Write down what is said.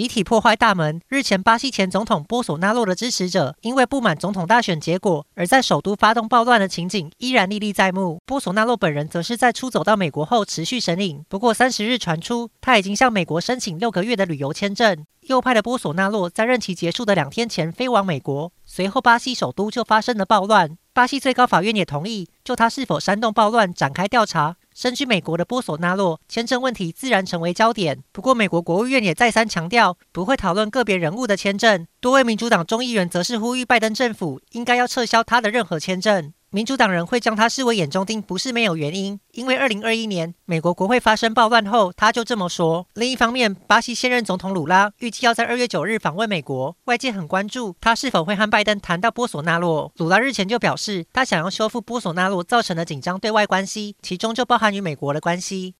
集体破坏大门。日前，巴西前总统波索纳洛的支持者因为不满总统大选结果，而在首都发动暴乱的情景依然历历在目。波索纳洛本人则是在出走到美国后持续审理。不过，三十日传出他已经向美国申请六个月的旅游签证。右派的波索纳洛在任期结束的两天前飞往美国，随后巴西首都就发生了暴乱。巴西最高法院也同意就他是否煽动暴乱展开调查。身居美国的波索纳洛签证问题自然成为焦点。不过，美国国务院也再三强调不会讨论个别人物的签证。多位民主党众议员则是呼吁拜登政府应该要撤销他的任何签证。民主党人会将他视为眼中钉，不是没有原因。因为二零二一年美国国会发生暴乱后，他就这么说。另一方面，巴西现任总统鲁拉预计要在二月九日访问美国，外界很关注他是否会和拜登谈到波索纳洛。鲁拉日前就表示，他想要修复波索纳洛造成的紧张对外关系，其中就包含与美国的关系。